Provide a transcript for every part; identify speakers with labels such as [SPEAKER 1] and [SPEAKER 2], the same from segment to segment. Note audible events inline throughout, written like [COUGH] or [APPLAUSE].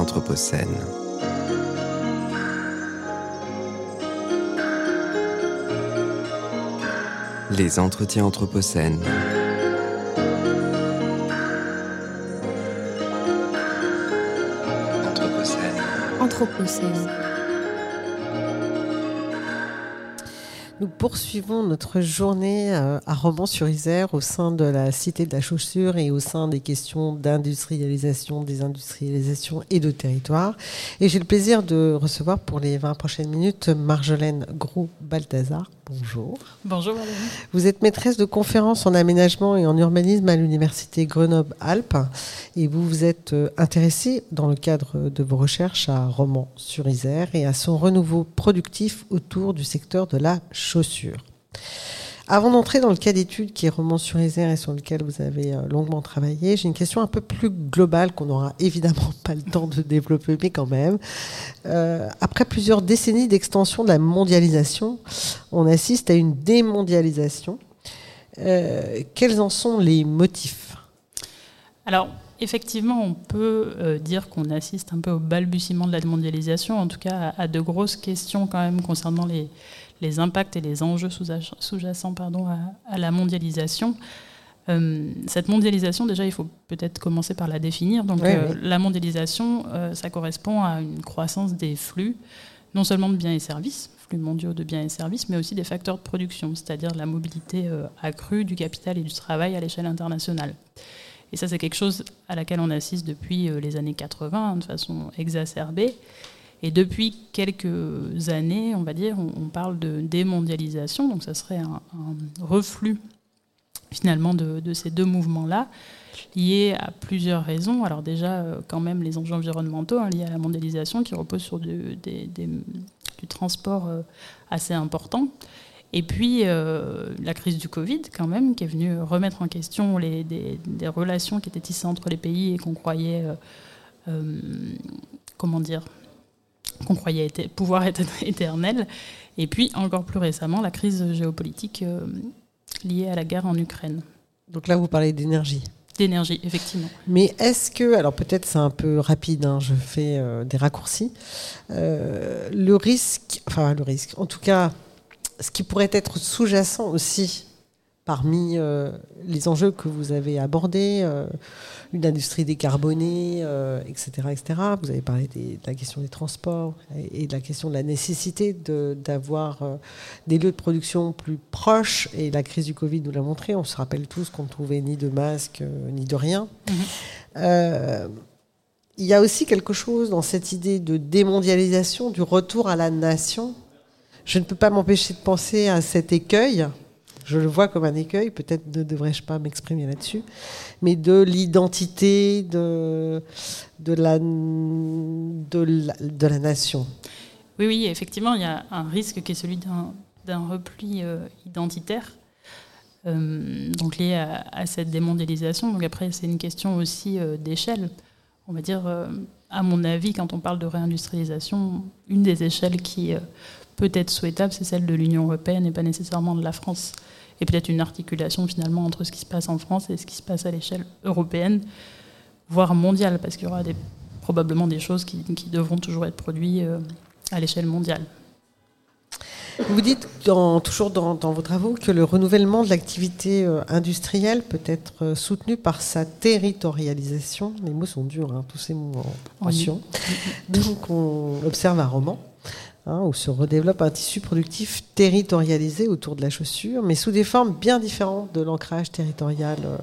[SPEAKER 1] Anthropocène. Les entretiens Anthropocène. Anthropocène.
[SPEAKER 2] Anthropocène. Nous poursuivons notre journée euh, à Romans-sur-Isère au sein de la Cité de la Chaussure et au sein des questions d'industrialisation, désindustrialisation et de territoire. Et j'ai le plaisir de recevoir pour les 20 prochaines minutes Marjolaine Gros-Balthazar. Bonjour.
[SPEAKER 3] Bonjour Valérie.
[SPEAKER 2] Vous êtes maîtresse de conférences en aménagement et en urbanisme à l'Université Grenoble-Alpes et vous vous êtes euh, intéressée dans le cadre de vos recherches à Romans-sur-Isère et à son renouveau productif autour du secteur de la chaussure. Avant d'entrer dans le cas d'étude qui est Roman sur Isère et sur lequel vous avez euh, longuement travaillé, j'ai une question un peu plus globale qu'on n'aura [LAUGHS] évidemment pas le temps de développer, mais quand même. Euh, après plusieurs décennies d'extension de la mondialisation, on assiste à une démondialisation. Euh, quels en sont les motifs?
[SPEAKER 3] Alors, effectivement, on peut dire qu'on assiste un peu au balbutiement de la démondialisation, en tout cas à, de grosses questions quand même concernant les, les impacts et les enjeux sous-jacents pardon, à, la mondialisation. Euh, cette mondialisation, déjà, il faut peut-être commencer par la définir. Donc, euh, la mondialisation, euh, ça correspond à une croissance des flux, non seulement de biens et services, flux mondiaux de biens et services, mais aussi des facteurs de production, c'est-à-dire la mobilité accrue du capital et du travail à l'échelle internationale. Et ça, c'est quelque chose à laquelle on assiste depuis les années 80 de façon exacerbée. Et depuis quelques années, on va dire, on, parle de démondialisation, donc ça serait un, reflux finalement de, ces deux mouvements-là, liés à plusieurs raisons. Alors déjà, euh, quand même, les enjeux environnementaux hein, liés à la mondialisation qui reposent sur du, transport euh, assez important. Et puis euh, la crise du Covid, quand même, qui est venue remettre en question les, des, relations qui étaient tissées entre les pays et qu'on croyait, comment dire, qu'on croyait pouvoir être [LAUGHS] éternel. Et puis, encore plus récemment, la crise géopolitique euh, liée à la guerre en Ukraine.
[SPEAKER 2] Donc là, vous parlez d'énergie.
[SPEAKER 3] D'énergie, effectivement.
[SPEAKER 2] Mais est-ce que, alors peut-être c'est un peu rapide, hein, je fais euh, des raccourcis, euh, le risque, enfin le risque, en tout cas, ce qui pourrait être sous-jacent aussi parmi les enjeux que vous avez abordés, une industrie décarbonée, etc., euh, etc. Vous avez parlé de la question des transports et, de la question de la nécessité d'avoir euh, des lieux de production plus proches. Et la crise du Covid nous l'a montré. On se rappelle tous qu'on ne trouvait ni de masques euh, ni de rien. Mm-hmm. il y a aussi quelque chose dans cette idée de démondialisation, du retour à la nation. Je ne peux pas m'empêcher de penser à cet écueil je le vois comme un écueil, peut-être ne devrais-je pas m'exprimer là-dessus, mais de l'identité de, de, la, de, la, nation.
[SPEAKER 3] Oui, oui, effectivement, il y a un risque qui est celui d'un repli euh, identitaire, euh, donc lié à, cette démondialisation. Donc après, c'est une question aussi euh, d'échelle. On va dire, à mon avis, quand on parle de réindustrialisation, une des échelles qui peut être souhaitable, c'est celle de l'Union européenne et pas nécessairement de la France et peut-être une articulation finalement entre ce qui se passe en France et ce qui se passe à l'échelle européenne, voire mondiale, parce qu'il y aura des, probablement des choses qui, devront toujours être produites euh, à l'échelle mondiale.
[SPEAKER 2] Vous dites dans, toujours dans, vos travaux que le renouvellement de l'activité euh, industrielle peut être euh, soutenu par sa territorialisation. Les mots sont durs, hein, tous ces mots en tension. Donc on observe un roman Hein, où se redéveloppe un tissu productif territorialisé autour de la chaussure, mais sous des formes bien différentes de l'ancrage territorial euh,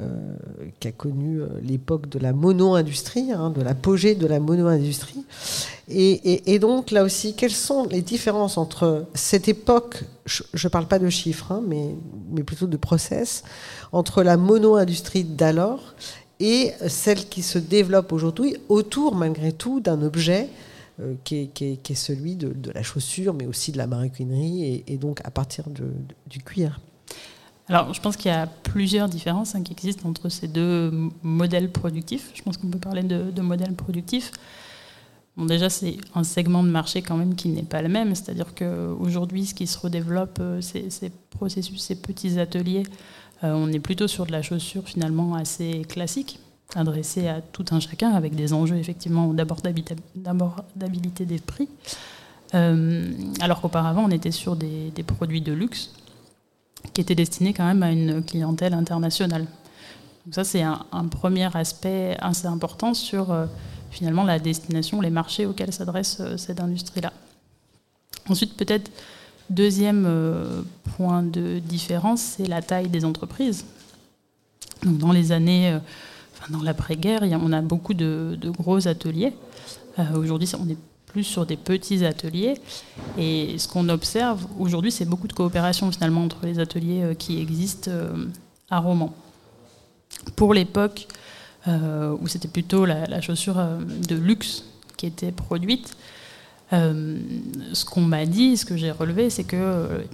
[SPEAKER 2] euh, qu'a connu euh, l'époque de la mono-industrie, hein, de l'apogée de la mono-industrie. Et, donc là aussi, quelles sont les différences entre cette époque, je ne parle pas de chiffres, hein, mais, mais plutôt de process, entre la mono-industrie d'alors et celle qui se développe aujourd'hui autour, malgré tout, d'un objet euh, qui, est, celui de, la chaussure, mais aussi de la maroquinerie, et, donc à partir du cuir.
[SPEAKER 3] Alors, je pense qu'il y a plusieurs différences hein, qui existent entre ces deux modèles productifs. Je pense qu'on peut parler de, de modèles productifs. Bon, déjà, c'est un segment de marché quand même qui n'est pas le même. C'est-à-dire qu'aujourd'hui, ce qui se redéveloppe, euh, ces, ces, processus, ces petits ateliers, euh, on est plutôt sur de la chaussure finalement assez classique, adressé à tout un chacun, avec des enjeux effectivement d'abordabilité des prix. Euh, alors qu'auparavant, on était sur des, produits de luxe qui étaient destinés quand même à une clientèle internationale. Donc ça, c'est un, premier aspect assez important sur euh, finalement la destination, les marchés auxquels s'adresse euh, cette industrie-là. Ensuite, peut-être deuxième point de différence, c'est la taille des entreprises. Donc dans les années, dans l'après-guerre, on a beaucoup de, gros ateliers. Aujourd'hui, on est plus sur des petits ateliers. Et ce qu'on observe aujourd'hui, c'est beaucoup de coopération finalement entre les ateliers euh, qui existent euh, à Romans. Pour l'époque euh, où c'était plutôt la, chaussure de luxe qui était produite, ce qu'on m'a dit, ce que j'ai relevé, c'est que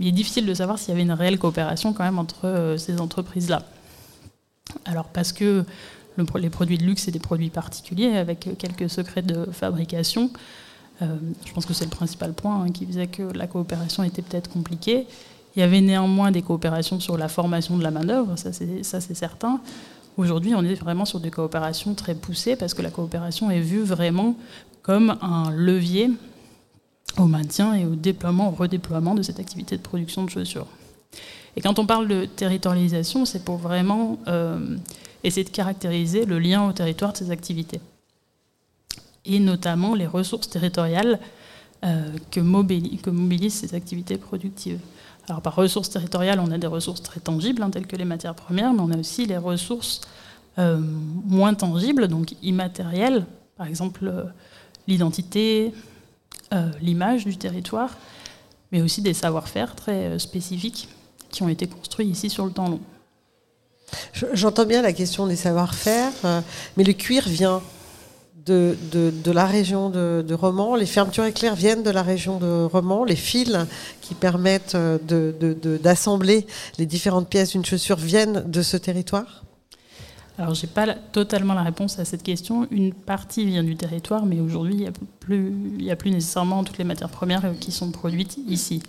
[SPEAKER 3] il est difficile de savoir s'il y avait une réelle coopération quand même entre ces entreprises-là. Alors parce que les produits de luxe, c'est des produits particuliers avec quelques secrets de fabrication. Euh, je pense que c'est le principal point hein, qui faisait que la coopération était peut-être compliquée. Il y avait néanmoins des coopérations sur la formation de la main-d'œuvre, ça c'est certain. Aujourd'hui, on est vraiment sur des coopérations très poussées parce que la coopération est vue vraiment comme un levier au maintien et au déploiement, au redéploiement de cette activité de production de chaussures. Et quand on parle de territorialisation, c'est pour vraiment euh, essayer de caractériser le lien au territoire de ces activités. Et notamment les ressources territoriales euh, que, mobilisent, ces activités productives. Alors par ressources territoriales, on a des ressources très tangibles, hein, telles que les matières premières, mais on a aussi les ressources euh, moins tangibles, donc immatérielles, par exemple l'identité, l'image du territoire, mais aussi des savoir-faire très spécifiques qui ont été construits ici sur le temps long.
[SPEAKER 2] J'entends bien la question des savoir-faire, euh, mais le cuir vient de, de, la région de, de, Romans, les fermetures éclairs viennent de la région de Romans, les fils qui permettent euh, d'assembler les différentes pièces d'une chaussure viennent de ce territoire
[SPEAKER 3] alors, je n'ai pas totalement la réponse à cette question. Une partie vient du territoire, mais aujourd'hui, il n'y a, a plus nécessairement toutes les matières premières qui sont produites ici.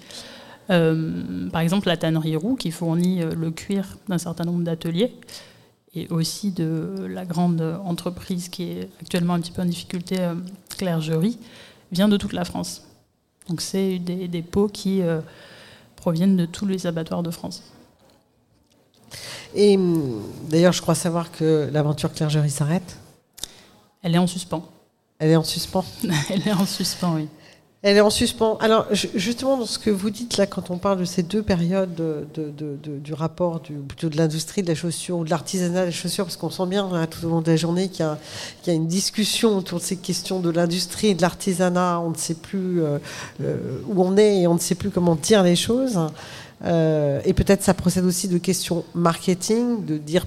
[SPEAKER 3] Euh, par exemple, la tannerie Roux, qui fournit euh, le cuir d'un certain nombre d'ateliers, et aussi de la grande entreprise qui est actuellement un petit peu en difficulté, euh, Clergerie, vient de toute la France. Donc c'est des, des, pots qui proviennent de tous les abattoirs de France.
[SPEAKER 2] Et hum, d'ailleurs, je crois savoir que l'aventure Clergerie s'arrête.
[SPEAKER 3] Elle est en suspens.
[SPEAKER 2] Elle est en suspens? [LAUGHS]
[SPEAKER 3] Elle est en suspens, oui.
[SPEAKER 2] Elle est en suspens. Alors, justement, dans ce que vous dites là, quand on parle de ces deux périodes de, du rapport plutôt de l'industrie de la chaussure ou de l'artisanat de la chaussure, parce qu'on sent bien tout au long de la journée qu'il y, a une discussion autour de ces questions de l'industrie et de l'artisanat. On ne sait plus euh, euh, où on est et on ne sait plus comment dire les choses. Euh, et peut-être ça procède aussi de questions marketing, de dire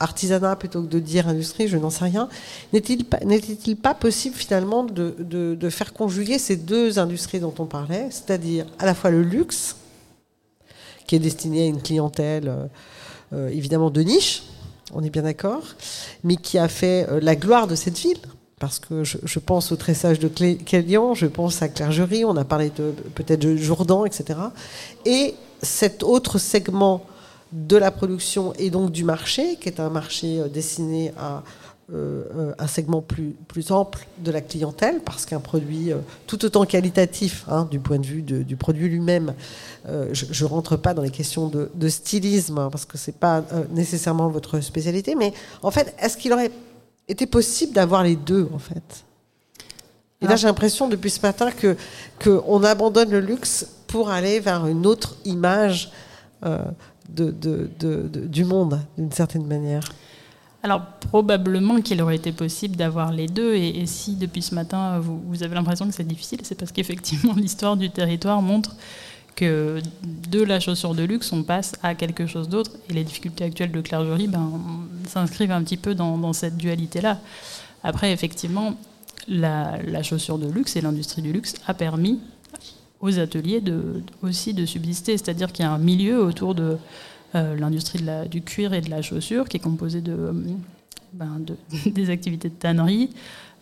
[SPEAKER 2] artisanat plutôt que de dire industrie, je n'en sais rien. N'était-il pas, possible finalement de, faire conjuguer ces deux industries dont on parlait, c'est-à-dire à la fois le luxe, qui est destiné à une clientèle euh, euh, évidemment de niche, on est bien d'accord, mais qui a fait euh, la gloire de cette ville parce que je, pense au tressage de Kélian, je pense à Clergerie, on a parlé peut-être de Jourdan, etc. Et cet autre segment de la production et donc du marché, qui est un marché euh, destiné à euh, euh, un segment plus, plus ample de la clientèle, parce qu'un produit tout autant qualitatif hein, du point de vue du produit lui-même, je ne rentre pas dans les questions de, stylisme, hein, parce que ce n'est pas nécessairement votre spécialité, mais en fait, est-ce qu'il aurait été possible d'avoir les deux, en fait? Et là, j'ai l'impression depuis ce matin que qu'on abandonne le luxe pour aller vers une autre image du monde, d'une certaine manière
[SPEAKER 3] alors probablement qu'il aurait été possible d'avoir les deux, et, si depuis ce matin vous, avez l'impression que c'est difficile, c'est parce qu'effectivement [LAUGHS] l'histoire du territoire montre que de la chaussure de luxe, on passe à quelque chose d'autre, et les difficultés actuelles de Clergerie ben, s'inscrivent un petit peu dans, cette dualité-là. Après, effectivement, la, chaussure de luxe et l'industrie du luxe a permis aux ateliers de, aussi de subsister. C'est-à-dire qu'il y a un milieu autour de euh, l'industrie du cuir et de la chaussure qui est composé de, euh, ben, [LAUGHS] des activités de tannerie,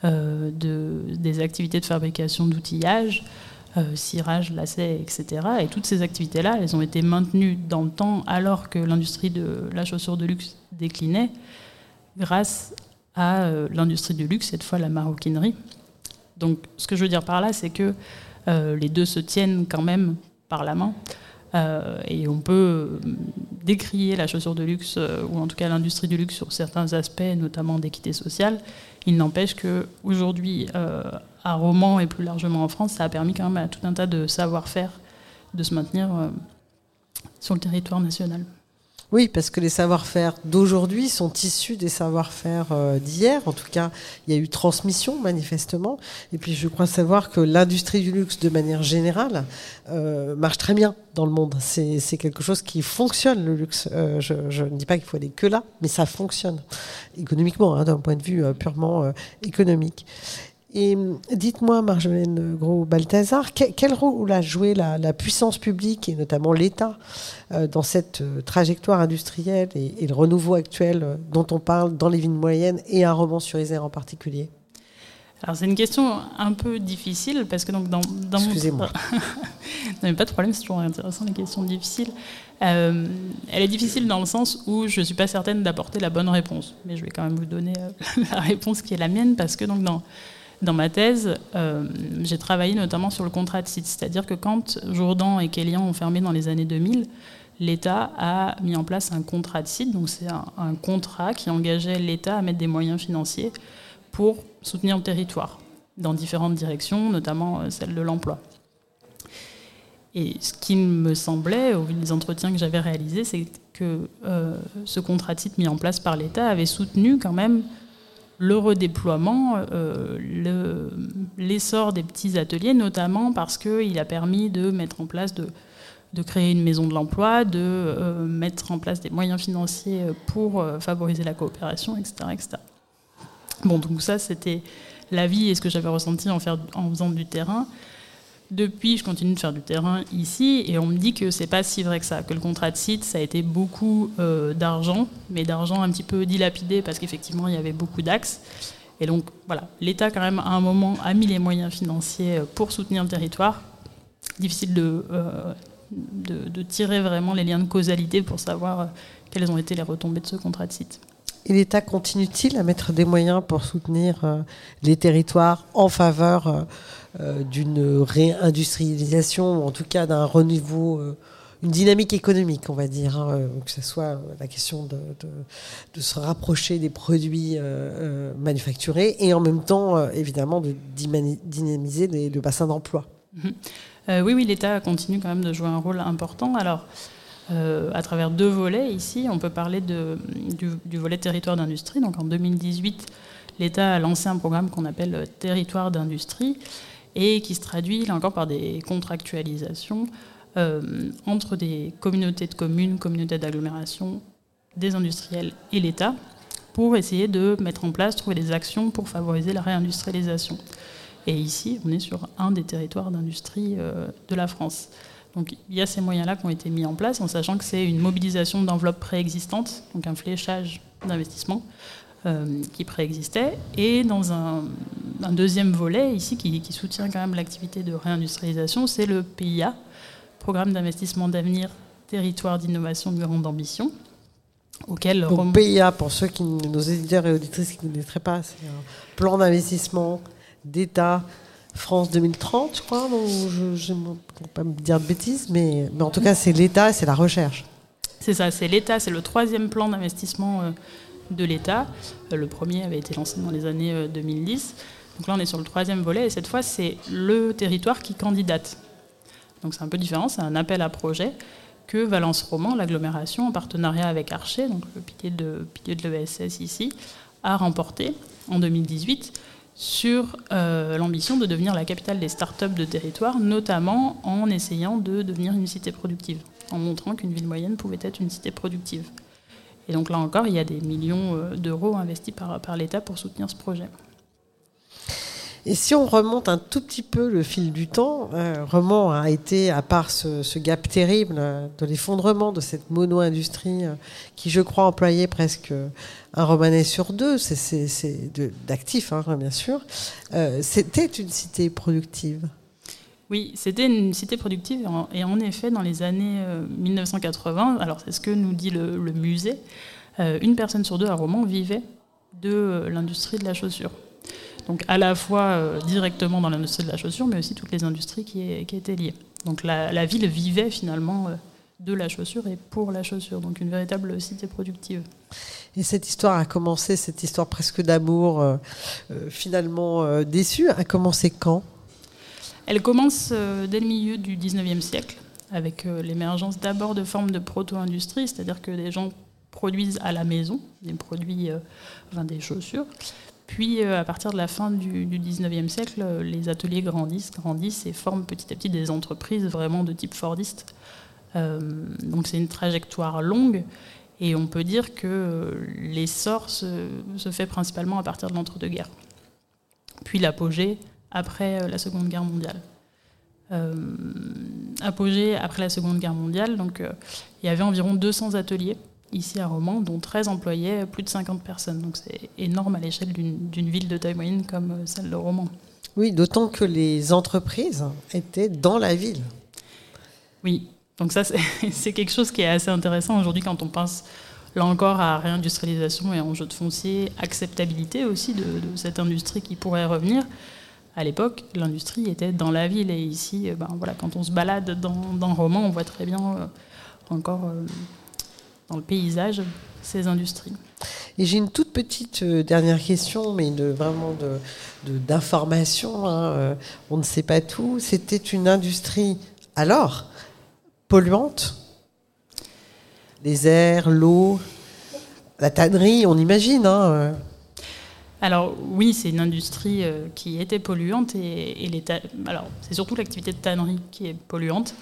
[SPEAKER 3] euh, de, des activités de fabrication d'outillage, cirage, lacet, etc. Et toutes ces activités-là, elles ont été maintenues dans le temps alors que l'industrie de la chaussure de luxe déclinait. grâce à l'industrie du luxe, cette fois la maroquinerie. Donc ce que je veux dire par là, c'est que les deux se tiennent quand même par la main. Euh, et on peut décrier la chaussure de luxe, ou en tout cas l'industrie du luxe, sur certains aspects, notamment d'équité sociale. Il n'empêche qu'aujourd'hui, à Romans et plus largement en France, ça a permis quand même à tout un tas de savoir-faire de se maintenir sur le territoire national.
[SPEAKER 2] Oui, parce que les savoir-faire d'aujourd'hui sont issus des savoir-faire euh, d'hier. En tout cas, il y a eu transmission, manifestement. Et puis, je crois savoir que l'industrie du luxe, de manière générale, euh, marche très bien dans le monde. C'est quelque chose qui fonctionne, le luxe. Euh, je, ne dis pas qu'il faut aller que là, mais ça fonctionne économiquement, hein, d'un point de vue purement économique. Et dites-moi, Marjolaine Gros-Balthazar, quel rôle a joué la, puissance publique et notamment l'État euh, dans cette euh, trajectoire industrielle et, le renouveau actuel euh, dont on parle dans les villes moyennes et à Romans-sur-Isère en particulier?
[SPEAKER 3] Alors c'est une question un peu difficile parce que donc dans, dans
[SPEAKER 2] Excusez-moi. [LAUGHS]
[SPEAKER 3] non, pas de problème, c'est toujours intéressant les questions difficiles. elle est difficile dans le sens où je suis pas certaine d'apporter la bonne réponse, mais je vais quand même vous donner [LAUGHS] la réponse qui est la mienne parce que donc dans dans ma thèse, euh, j'ai travaillé notamment sur le contrat de site, c'est-à-dire que quand Jourdan et Kélian ont fermé dans les années 2000, l'État a mis en place un contrat de site, donc c'est un, contrat qui engageait l'État à mettre des moyens financiers pour soutenir le territoire dans différentes directions, notamment euh, celle de l'emploi. Et ce qui me semblait, au vu des entretiens que j'avais réalisés, c'est que euh, ce contrat de site mis en place par l'État avait soutenu quand même le redéploiement, euh, l'essor des petits ateliers, notamment parce qu'il a permis de mettre en place, de, créer une maison de l'emploi, de euh, mettre en place des moyens financiers pour euh, favoriser la coopération, etc., etc. Bon, donc ça, c'était la vie et ce que j'avais ressenti en, en faisant du terrain. Depuis, je continue de faire du terrain ici et on me dit que c'est pas si vrai que ça, que le contrat de site, ça a été beaucoup euh, d'argent, mais d'argent un petit peu dilapidé parce qu'effectivement, il y avait beaucoup d'axes. Et donc, voilà, l'État, quand même, à un moment, a mis les moyens financiers euh, pour soutenir le territoire. Difficile euh, de, tirer vraiment les liens de causalité pour savoir quelles ont été les retombées de ce contrat de site.
[SPEAKER 2] Et l'État continue-t-il à mettre des moyens pour soutenir les territoires en faveur euh, d'une réindustrialisation, ou en tout cas d'un renouveau, euh, une dynamique économique, on va dire, hein, euh, que ce soit la question de, se rapprocher des produits manufacturés et en même temps, évidemment, de dynamiser le bassin d'emploi.
[SPEAKER 3] Mhm. oui, oui, l'État continue quand même de jouer un rôle important. Alors, à travers deux volets ici. On peut parler du, volet territoire d'industrie. Donc en 2018, l'État a lancé un programme qu'on appelle Territoire d'industrie, et qui se traduit là encore par des contractualisations euh, entre des communautés de communes, communautés d'agglomération, des industriels et l'État pour essayer de mettre en place, trouver des actions pour favoriser la réindustrialisation. Et ici, on est sur un des territoires d'industrie euh, de la France. Donc il y a ces moyens-là qui ont été mis en place en sachant que c'est une mobilisation d'enveloppes préexistantes, donc un fléchage d'investissement euh, qui préexistait. Et dans un, deuxième volet, ici, qui, soutient quand même l'activité de réindustrialisation, c'est le PIA, Programme d'investissement d'avenir, territoire d'innovation de grande ambition.
[SPEAKER 2] Auquel Donc, PIA, pour ceux qui, nos éditeurs et auditrices qui ne connaîtraient pas, c'est un plan d'investissement d'État France 2030, je crois. je ne vais pas me dire de bêtises, mais, mais en tout cas, c'est l'État, c'est la recherche.
[SPEAKER 3] C'est ça, c'est l'État, c'est le troisième plan d'investissement euh, de l'État. Euh, le premier avait été lancé dans les années 2010. Euh, Donc là, on est sur le troisième volet, et cette fois, c'est le territoire qui candidate. Donc c'est un peu différent, c'est un appel à projet que Valence Roman, l'agglomération, en partenariat avec Archer, donc le pilier de, pilier de l'ESS ici, a remporté en 2018 sur euh, l'ambition de devenir la capitale des startups de territoire, notamment en essayant de devenir une cité productive, en montrant qu'une ville moyenne pouvait être une cité productive. Et donc là encore, il y a des millions euh, d'euros investis par, par l'État pour soutenir ce projet.
[SPEAKER 2] Et si on remonte un tout petit peu le fil du temps, euh, Roman a été, à part ce, gap terrible euh, de l'effondrement de cette mono-industrie qui, je crois, employait presque un romanet sur deux, c'est d'actifs, hein, bien sûr, c'était une cité productive.
[SPEAKER 3] Oui, c'était une cité productive et en effet, dans les années 1980, euh, alors c'est ce que nous dit le, musée, euh, une personne sur deux à Romans vivait de l'industrie de la chaussure. Donc à la fois directement dans l'industrie de la chaussure, mais aussi toutes les industries qui, qui étaient liées. Donc la, ville vivait finalement de la chaussure et pour la chaussure, donc une véritable cité productive.
[SPEAKER 2] Et cette histoire a commencé, cette histoire presque d'amour, finalement déçue, a commencé quand?
[SPEAKER 3] Elle commence dès le milieu du 19e siècle avec euh, l'émergence d'abord de formes de proto-industrie, c'est-à-dire que des gens produisent à la maison des produits, euh, enfin des chaussures. Puis, euh, à partir de la fin du, 19e siècle, les ateliers grandissent, grandissent et forment petit à petit des entreprises vraiment de type fordiste. donc, c'est une trajectoire longue. Et on peut dire que l'essor se, fait principalement à partir de l'entre-deux-guerres. Puis l'apogée après la Seconde Guerre mondiale. Euh, apogée après la Seconde Guerre mondiale. Euh, il y avait environ 200 ateliers ici à Romans, dont 13 employaient plus de 50 personnes. Donc c'est énorme à l'échelle d'une ville de taille moyenne comme euh, celle de Romans.
[SPEAKER 2] Oui, d'autant que les entreprises étaient dans la ville.
[SPEAKER 3] Oui, donc ça [LAUGHS] c'est quelque chose qui est assez intéressant aujourd'hui quand on pense là encore à réindustrialisation et enjeux de foncier, acceptabilité aussi de, de cette industrie qui pourrait revenir à l'époque, l'industrie était dans la ville. Et ici, euh, ben, voilà, quand on se balade dans, dans Roman, on voit très bien euh, encore euh, dans le paysage ces industries.
[SPEAKER 2] Et j'ai une toute petite dernière question, mais de, vraiment d'information. De, hein, on ne sait pas tout. C'était une industrie, alors, polluante? Les airs, l'eau, la tannerie, on imagine. Hein,
[SPEAKER 3] alors oui, c'est une industrie euh, qui était polluante et, alors c'est surtout l'activité de tannerie qui est polluante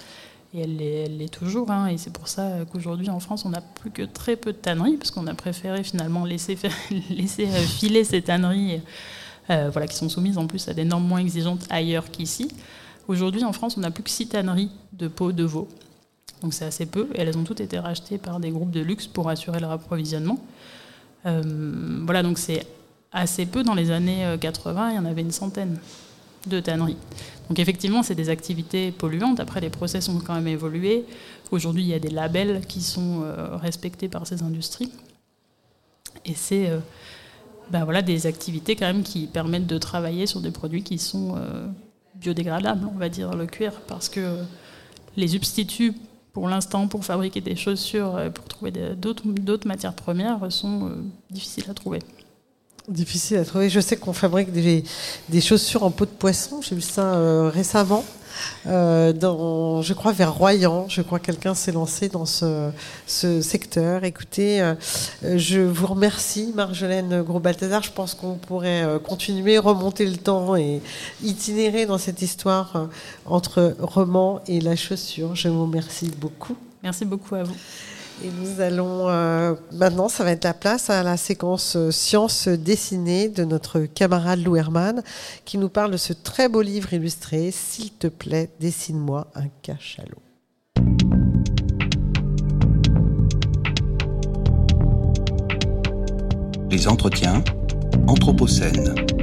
[SPEAKER 3] et elle l'est toujours. Hein, et c'est pour ça qu'aujourd'hui en France on n'a plus que très peu de tanneries parce qu'on a préféré finalement [LAUGHS] laisser, euh, filer ces tanneries, euh, voilà, qui sont soumises en plus à des normes moins exigeantes ailleurs qu'ici. Aujourd'hui en France on n'a plus que six tanneries de peau de veau. Donc c'est assez peu et elles ont toutes été rachetées par des groupes de luxe pour assurer leur approvisionnement. voilà donc c'est assez peu. Dans les années 80, euh, il y en avait une centaine de tanneries. Donc effectivement, c'est des activités polluantes. Après, les process ont quand même évolué. Aujourd'hui, il y a des labels qui sont euh, respectés par ces industries. Et c'est euh, ben voilà, des activités quand même qui permettent de travailler sur des produits qui sont biodégradables, on va dire, le cuir, parce que les substituts, pour l'instant, pour fabriquer des chaussures, pour trouver d'autres matières premières, sont difficiles à trouver.
[SPEAKER 2] Difficile à trouver. Je sais qu'on fabrique des, des, chaussures en peau de poisson. J'ai vu ça euh, récemment. Euh, dans, je crois vers Royan, je crois que quelqu'un s'est lancé dans ce, ce secteur. Écoutez, euh, je vous remercie, Marjolaine Gros-Balthazar. Je pense qu'on pourrait continuer, remonter le temps et itinérer dans cette histoire entre roman et la chaussure. Je vous remercie beaucoup.
[SPEAKER 3] Merci beaucoup à vous.
[SPEAKER 2] Et nous allons euh, maintenant, ça va être la place à la séquence euh, sciences dessinées de notre camarade Lou Herman, qui nous parle de ce très beau livre illustré. S'il te plaît, dessine-moi un cachalot.
[SPEAKER 4] Les entretiens Anthropocène.